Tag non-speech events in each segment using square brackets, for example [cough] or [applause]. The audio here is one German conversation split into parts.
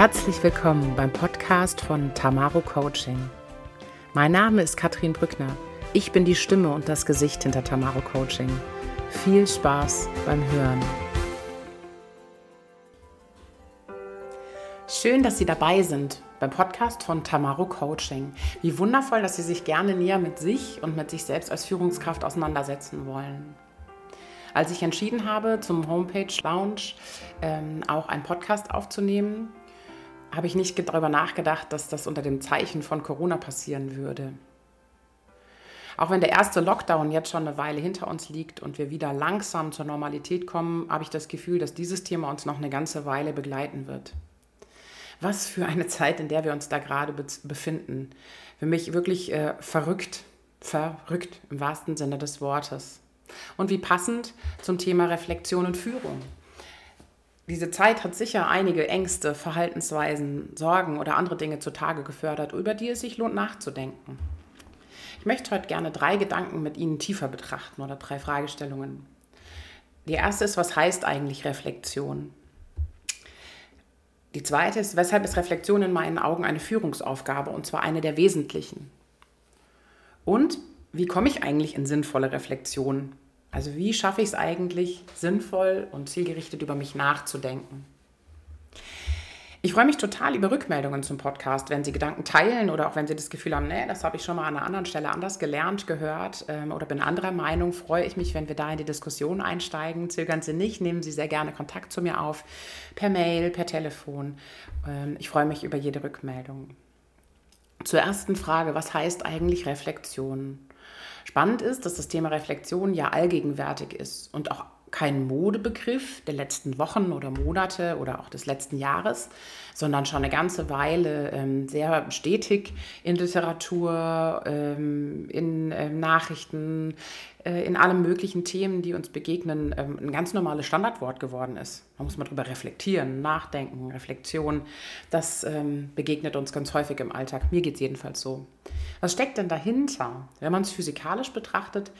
Herzlich willkommen beim Podcast von Tamaro Coaching. Mein Name ist Katrin Brückner. Ich bin die Stimme und das Gesicht hinter Tamaro Coaching. Viel Spaß beim Hören. Schön, dass Sie dabei sind beim Podcast von Tamaro Coaching. Wie wundervoll, dass Sie sich gerne näher mit sich und mit sich selbst als Führungskraft auseinandersetzen wollen. Als ich entschieden habe, zum Homepage Lounge ähm, auch einen Podcast aufzunehmen, habe ich nicht darüber nachgedacht, dass das unter dem Zeichen von Corona passieren würde. Auch wenn der erste Lockdown jetzt schon eine Weile hinter uns liegt und wir wieder langsam zur Normalität kommen, habe ich das Gefühl, dass dieses Thema uns noch eine ganze Weile begleiten wird. Was für eine Zeit, in der wir uns da gerade befinden. Für mich wirklich äh, verrückt, verrückt im wahrsten Sinne des Wortes. Und wie passend zum Thema Reflexion und Führung. Diese Zeit hat sicher einige Ängste, Verhaltensweisen, Sorgen oder andere Dinge zutage gefördert, über die es sich lohnt nachzudenken. Ich möchte heute gerne drei Gedanken mit Ihnen tiefer betrachten oder drei Fragestellungen. Die erste ist, was heißt eigentlich Reflexion? Die zweite ist, weshalb ist Reflexion in meinen Augen eine Führungsaufgabe und zwar eine der wesentlichen? Und wie komme ich eigentlich in sinnvolle Reflexion? Also wie schaffe ich es eigentlich, sinnvoll und zielgerichtet über mich nachzudenken? Ich freue mich total über Rückmeldungen zum Podcast, wenn Sie Gedanken teilen oder auch wenn Sie das Gefühl haben, nee, das habe ich schon mal an einer anderen Stelle anders gelernt, gehört ähm, oder bin anderer Meinung, freue ich mich, wenn wir da in die Diskussion einsteigen. Zögern Sie nicht, nehmen Sie sehr gerne Kontakt zu mir auf, per Mail, per Telefon. Ähm, ich freue mich über jede Rückmeldung. Zur ersten Frage, was heißt eigentlich Reflexion? Spannend ist, dass das Thema Reflexion ja allgegenwärtig ist und auch kein Modebegriff der letzten Wochen oder Monate oder auch des letzten Jahres, sondern schon eine ganze Weile ähm, sehr stetig in Literatur, ähm, in ähm, Nachrichten, äh, in allen möglichen Themen, die uns begegnen, ähm, ein ganz normales Standardwort geworden ist. Man muss mal drüber reflektieren, nachdenken, Reflexion. Das ähm, begegnet uns ganz häufig im Alltag. Mir geht es jedenfalls so. Was steckt denn dahinter? Wenn man es physikalisch betrachtet,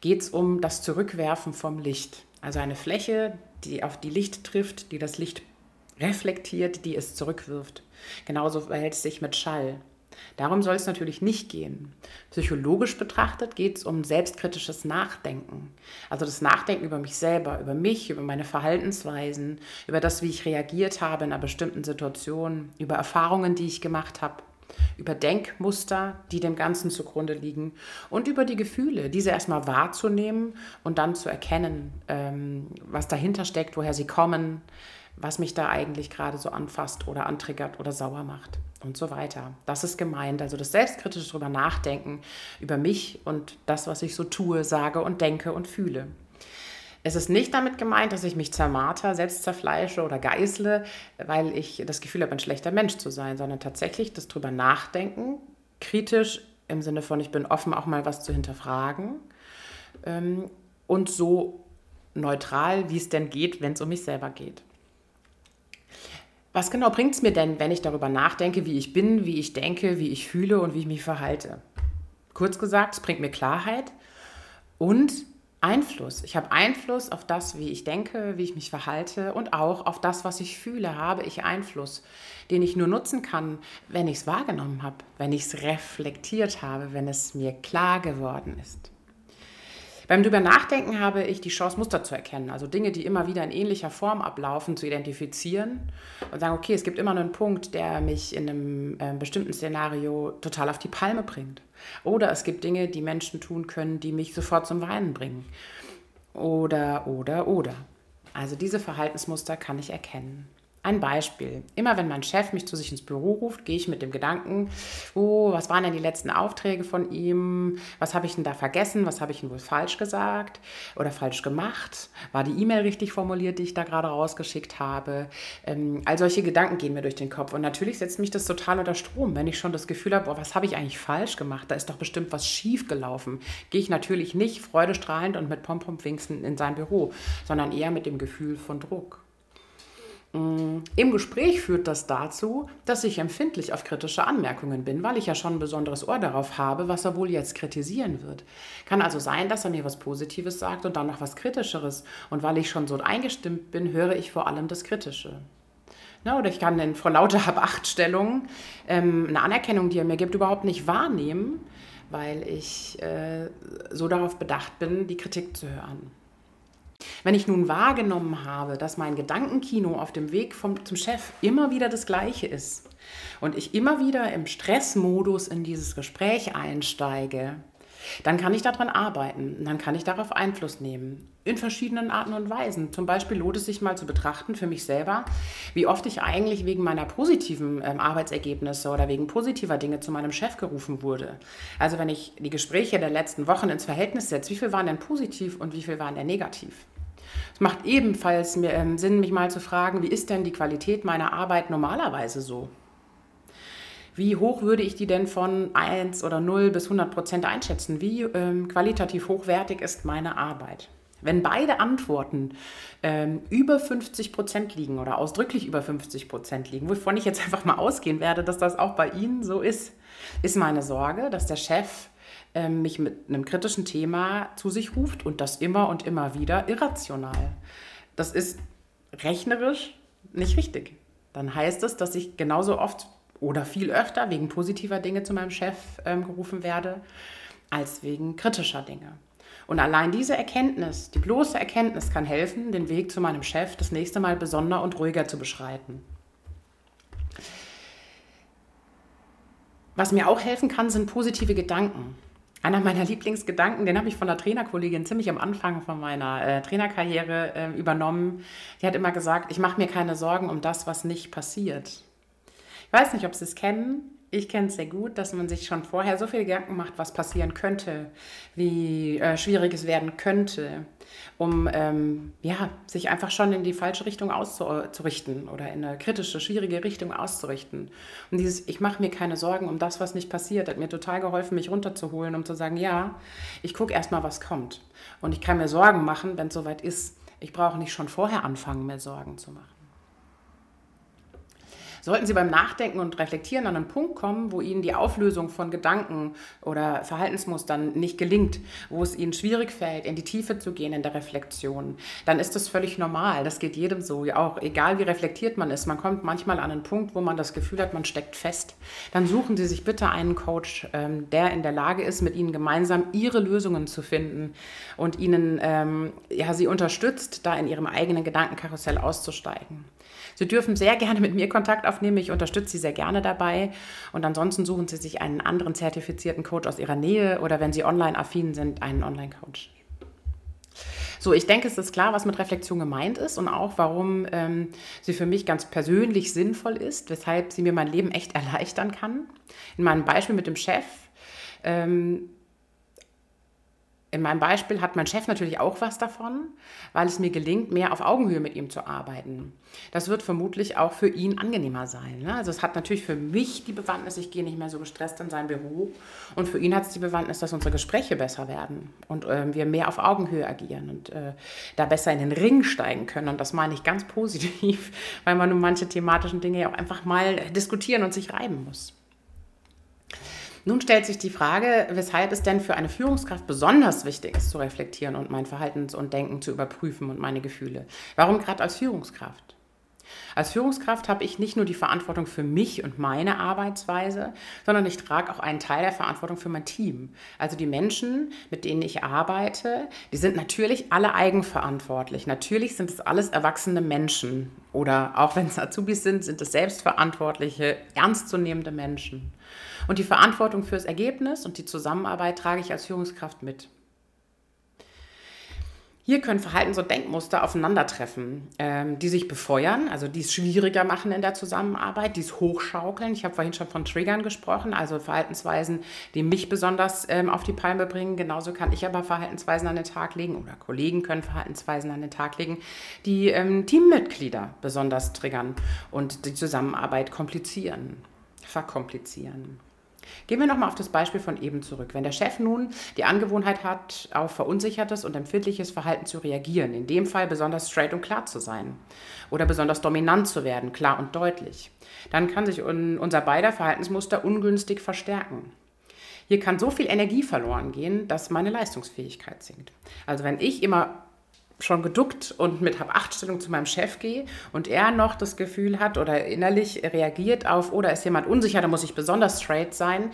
geht es um das Zurückwerfen vom Licht. Also eine Fläche, die auf die Licht trifft, die das Licht reflektiert, die es zurückwirft. Genauso verhält es sich mit Schall. Darum soll es natürlich nicht gehen. Psychologisch betrachtet geht es um selbstkritisches Nachdenken. Also das Nachdenken über mich selber, über mich, über meine Verhaltensweisen, über das, wie ich reagiert habe in einer bestimmten Situation, über Erfahrungen, die ich gemacht habe über Denkmuster, die dem Ganzen zugrunde liegen und über die Gefühle, diese erstmal wahrzunehmen und dann zu erkennen, ähm, was dahinter steckt, woher sie kommen, was mich da eigentlich gerade so anfasst oder antriggert oder sauer macht und so weiter. Das ist gemeint, also das selbstkritische drüber nachdenken über mich und das, was ich so tue, sage und denke und fühle. Es ist nicht damit gemeint, dass ich mich zermarter, selbst zerfleische oder geißle, weil ich das Gefühl habe, ein schlechter Mensch zu sein, sondern tatsächlich das drüber nachdenken, kritisch im Sinne von, ich bin offen, auch mal was zu hinterfragen ähm, und so neutral, wie es denn geht, wenn es um mich selber geht. Was genau bringt es mir denn, wenn ich darüber nachdenke, wie ich bin, wie ich denke, wie ich fühle und wie ich mich verhalte? Kurz gesagt, es bringt mir Klarheit und Einfluss. Ich habe Einfluss auf das, wie ich denke, wie ich mich verhalte und auch auf das, was ich fühle, habe ich Einfluss, den ich nur nutzen kann, wenn ich es wahrgenommen habe, wenn ich es reflektiert habe, wenn es mir klar geworden ist. Beim drüber nachdenken habe ich die Chance, Muster zu erkennen, also Dinge, die immer wieder in ähnlicher Form ablaufen, zu identifizieren und sagen, okay, es gibt immer einen Punkt, der mich in einem äh, bestimmten Szenario total auf die Palme bringt. Oder es gibt Dinge, die Menschen tun können, die mich sofort zum Weinen bringen. Oder, oder, oder. Also diese Verhaltensmuster kann ich erkennen. Ein Beispiel. Immer wenn mein Chef mich zu sich ins Büro ruft, gehe ich mit dem Gedanken, oh, was waren denn die letzten Aufträge von ihm? Was habe ich denn da vergessen? Was habe ich denn wohl falsch gesagt oder falsch gemacht? War die E-Mail richtig formuliert, die ich da gerade rausgeschickt habe? Ähm, all solche Gedanken gehen mir durch den Kopf. Und natürlich setzt mich das total unter Strom, wenn ich schon das Gefühl habe, oh, was habe ich eigentlich falsch gemacht? Da ist doch bestimmt was schief gelaufen. Gehe ich natürlich nicht freudestrahlend und mit Pompom-Winksen in sein Büro, sondern eher mit dem Gefühl von Druck. Mm, Im Gespräch führt das dazu, dass ich empfindlich auf kritische Anmerkungen bin, weil ich ja schon ein besonderes Ohr darauf habe, was er wohl jetzt kritisieren wird. Kann also sein, dass er mir was Positives sagt und dann noch was Kritischeres. Und weil ich schon so eingestimmt bin, höre ich vor allem das Kritische. Ne, oder ich kann in vor lauter Hab-Acht-Stellung ähm, eine Anerkennung, die er mir gibt, überhaupt nicht wahrnehmen, weil ich äh, so darauf bedacht bin, die Kritik zu hören. Wenn ich nun wahrgenommen habe, dass mein Gedankenkino auf dem Weg vom, zum Chef immer wieder das gleiche ist und ich immer wieder im Stressmodus in dieses Gespräch einsteige, dann kann ich daran arbeiten, dann kann ich darauf Einfluss nehmen. In verschiedenen Arten und Weisen. Zum Beispiel lohnt es sich mal zu betrachten für mich selber, wie oft ich eigentlich wegen meiner positiven ähm, Arbeitsergebnisse oder wegen positiver Dinge zu meinem Chef gerufen wurde. Also wenn ich die Gespräche der letzten Wochen ins Verhältnis setze, wie viel waren denn positiv und wie viel waren denn negativ? Es macht ebenfalls ähm, Sinn, mich mal zu fragen, wie ist denn die Qualität meiner Arbeit normalerweise so? Wie hoch würde ich die denn von 1 oder 0 bis 100 Prozent einschätzen? Wie ähm, qualitativ hochwertig ist meine Arbeit? Wenn beide Antworten ähm, über 50 Prozent liegen oder ausdrücklich über 50 Prozent liegen, wovon ich jetzt [laughs] einfach mal ausgehen werde, dass das auch bei Ihnen so ist, ist meine Sorge, dass der Chef ähm, mich mit einem kritischen Thema zu sich ruft und das immer und immer wieder irrational. Das ist rechnerisch nicht richtig. Dann heißt es, dass ich genauso oft oder viel öfter wegen positiver Dinge zu meinem Chef ähm, gerufen werde, als wegen kritischer Dinge. Und allein diese Erkenntnis, die bloße Erkenntnis kann helfen, den Weg zu meinem Chef das nächste Mal besonder und ruhiger zu beschreiten. Was mir auch helfen kann, sind positive Gedanken. Einer meiner Lieblingsgedanken, den habe ich von einer Trainerkollegin ziemlich am Anfang von meiner äh, Trainerkarriere äh, übernommen. Die hat immer gesagt, ich mache mir keine Sorgen um das, was nicht passiert. Ich weiß nicht, ob Sie es kennen. Ich kenne es sehr gut, dass man sich schon vorher so viele Gedanken macht, was passieren könnte, wie äh, schwierig es werden könnte, um ähm, ja, sich einfach schon in die falsche Richtung auszurichten oder in eine kritische, schwierige Richtung auszurichten. Und dieses, ich mache mir keine Sorgen um das, was nicht passiert, hat mir total geholfen, mich runterzuholen, um zu sagen, ja, ich gucke erstmal, was kommt. Und ich kann mir Sorgen machen, wenn es soweit ist. Ich brauche nicht schon vorher anfangen, mir Sorgen zu machen. Sollten Sie beim Nachdenken und Reflektieren an einen Punkt kommen, wo Ihnen die Auflösung von Gedanken oder Verhaltensmustern nicht gelingt, wo es Ihnen schwierig fällt, in die Tiefe zu gehen in der Reflexion, dann ist das völlig normal. Das geht jedem so, auch egal wie reflektiert man ist. Man kommt manchmal an einen Punkt, wo man das Gefühl hat, man steckt fest. Dann suchen Sie sich bitte einen Coach, ähm, der in der Lage ist, mit Ihnen gemeinsam Ihre Lösungen zu finden und Ihnen, ähm, ja, Sie unterstützt, da in Ihrem eigenen Gedankenkarussell auszusteigen. Sie dürfen sehr gerne mit mir Kontakt aufnehmen. Ich unterstütze Sie sehr gerne dabei. Und ansonsten suchen Sie sich einen anderen zertifizierten Coach aus Ihrer Nähe oder wenn Sie online affin sind, einen Online-Coach. So, ich denke, es ist klar, was mit Reflexion gemeint ist und auch, warum ähm, sie für mich ganz persönlich sinnvoll ist, weshalb sie mir mein Leben echt [laughs] erleichtern kann. In meinem Beispiel mit dem Chef ähm, in meinem Beispiel hat mein Chef natürlich auch was davon, weil es mir gelingt, mehr auf Augenhöhe mit ihm zu arbeiten. Das wird vermutlich auch für ihn angenehmer sein. Ne? Also es hat natürlich für mich die Bewandtnis, ich gehe nicht mehr so gestresst in sein Büro. Und für ihn hat es die Bewandtnis, dass unsere Gespräche besser werden und äh, wir mehr auf Augenhöhe agieren und äh, da besser in den Ring steigen können. Und das meine ich ganz positiv, [laughs] weil man nun manche thematischen Dinge ja auch einfach mal diskutieren und sich reiben muss. Nun stellt sich die Frage, weshalb es denn für eine Führungskraft besonders wichtig ist, zu reflektieren und mein Verhalten und Denken zu überprüfen und meine Gefühle. Warum gerade als Führungskraft? Als Führungskraft habe ich nicht nur die Verantwortung für mich und meine Arbeitsweise, sondern ich trage auch einen Teil der Verantwortung für mein Team. Also die Menschen, mit denen ich arbeite, die sind natürlich alle eigenverantwortlich. Natürlich sind es alles erwachsene Menschen oder auch wenn es Azubis sind, sind es selbstverantwortliche, ernstzunehmende Menschen. Und die Verantwortung fürs Ergebnis und die Zusammenarbeit trage ich als Führungskraft mit. Hier können Verhaltens- und Denkmuster aufeinandertreffen, ähm, die sich befeuern, also die es schwieriger machen in der Zusammenarbeit, die es hochschaukeln. Ich habe vorhin schon von Triggern gesprochen, also Verhaltensweisen, die mich besonders ähm, auf die Palme bringen. Genauso kann ich aber Verhaltensweisen an den Tag legen oder Kollegen können Verhaltensweisen an den Tag legen, die ähm, Teammitglieder besonders triggern und die Zusammenarbeit komplizieren, verkomplizieren. Gehen wir nochmal auf das Beispiel von eben zurück. Wenn der Chef nun die Angewohnheit hat, auf verunsichertes und empfindliches Verhalten zu reagieren, in dem Fall besonders straight und klar zu sein oder besonders dominant zu werden, klar und deutlich, dann kann sich unser beider Verhaltensmuster ungünstig verstärken. Hier kann so viel Energie verloren gehen, dass meine Leistungsfähigkeit sinkt. Also wenn ich immer schon geduckt und mit Hab-Acht-Stellung zu meinem Chef gehe und er noch das Gefühl hat oder innerlich reagiert auf, oder ist jemand unsicher, da muss ich besonders straight sein,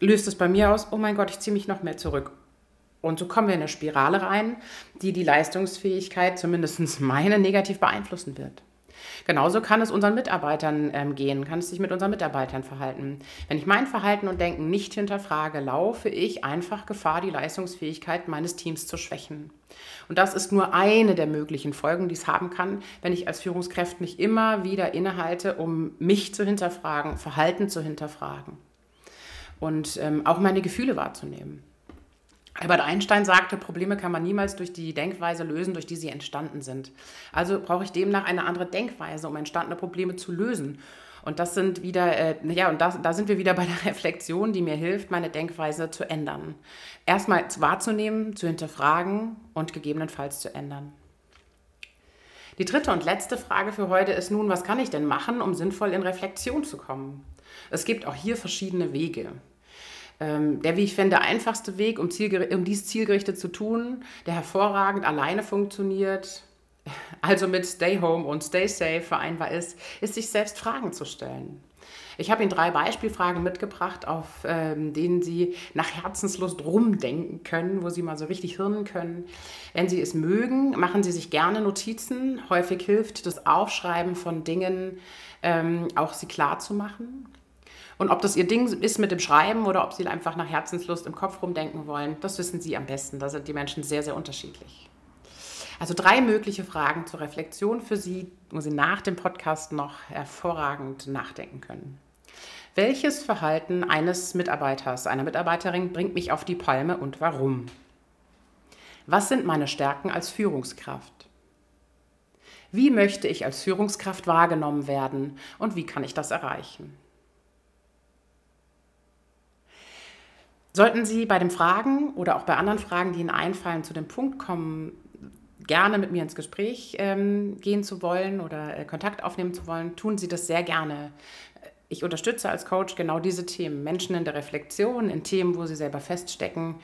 löst es bei mir aus, oh mein Gott, ich ziehe mich noch mehr zurück. Und so kommen wir in eine Spirale rein, die die Leistungsfähigkeit, zumindest meine, negativ beeinflussen wird. Genauso kann es unseren Mitarbeitern ähm, gehen, kann es sich mit unseren Mitarbeitern verhalten. Wenn ich mein Verhalten und Denken nicht hinterfrage, laufe ich einfach Gefahr, die Leistungsfähigkeit meines Teams zu schwächen. Und das ist nur eine der möglichen Folgen, die es haben kann, wenn ich als Führungskraft mich immer wieder innehalte, um mich zu hinterfragen, Verhalten zu hinterfragen und ähm, auch meine Gefühle wahrzunehmen. Albert Einstein sagte, Probleme kann man niemals durch die Denkweise lösen, durch die sie entstanden sind. Also brauche ich demnach eine andere Denkweise, um entstandene Probleme zu lösen. Und das sind wieder, äh, ja, und das, da sind wir wieder bei der [laughs] Reflexion, die mir hilft, meine Denkweise zu ändern. Erstmal wahrzunehmen, zu hinterfragen und gegebenenfalls zu ändern. Die dritte und letzte Frage für heute ist nun, was kann ich denn machen, um sinnvoll in Reflexion zu kommen? Es gibt auch hier verschiedene Wege der, wie ich finde, einfachste Weg, um, um dies zielgerichtet zu tun, der hervorragend alleine funktioniert, [laughs] also mit Stay Home und Stay Safe vereinbar ist, ist sich selbst Fragen zu stellen. Ich habe Ihnen drei Beispielfragen mitgebracht, auf ähm, denen Sie nach Herzenslust rumdenken können, wo Sie mal so richtig hirnen können. Wenn Sie es mögen, machen Sie sich gerne Notizen. Häufig hilft das Aufschreiben von Dingen, ähm, auch sie klar zu machen. Und ob das ihr Ding ist mit dem Schreiben oder ob sie einfach nach Herzenslust im Kopf rumdenken wollen, das wissen sie am besten. Da sind die Menschen sehr, sehr unterschiedlich. Also drei mögliche Fragen zur Reflexion für Sie, wo Sie nach dem Podcast noch hervorragend nachdenken können. Welches Verhalten eines Mitarbeiters, einer Mitarbeiterin bringt mich auf die Palme und warum? Was sind meine Stärken als Führungskraft? Wie möchte ich als Führungskraft wahrgenommen werden und wie kann ich das erreichen? Sollten Sie bei den Fragen oder auch bei anderen Fragen, die Ihnen einfallen, zu dem Punkt kommen, gerne mit mir ins Gespräch ähm, gehen zu wollen oder äh, Kontakt aufnehmen zu wollen, tun Sie das sehr gerne. Ich unterstütze als Coach genau diese Themen. Menschen in der Reflexion, in Themen, wo sie selber feststecken,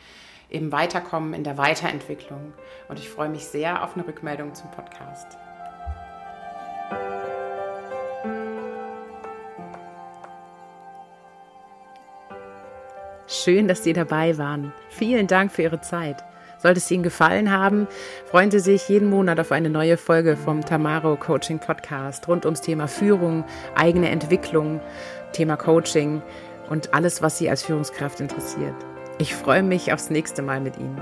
eben weiterkommen in der Weiterentwicklung. Und ich freue mich sehr auf eine Rückmeldung zum Podcast. Schön, dass Sie dabei waren. Vielen Dank für Ihre Zeit. Sollte es Ihnen gefallen haben, freuen Sie sich jeden Monat auf eine neue Folge vom Tamaro Coaching Podcast rund ums Thema Führung, eigene Entwicklung, Thema Coaching und alles, was Sie als Führungskraft interessiert. Ich freue mich aufs nächste Mal mit Ihnen.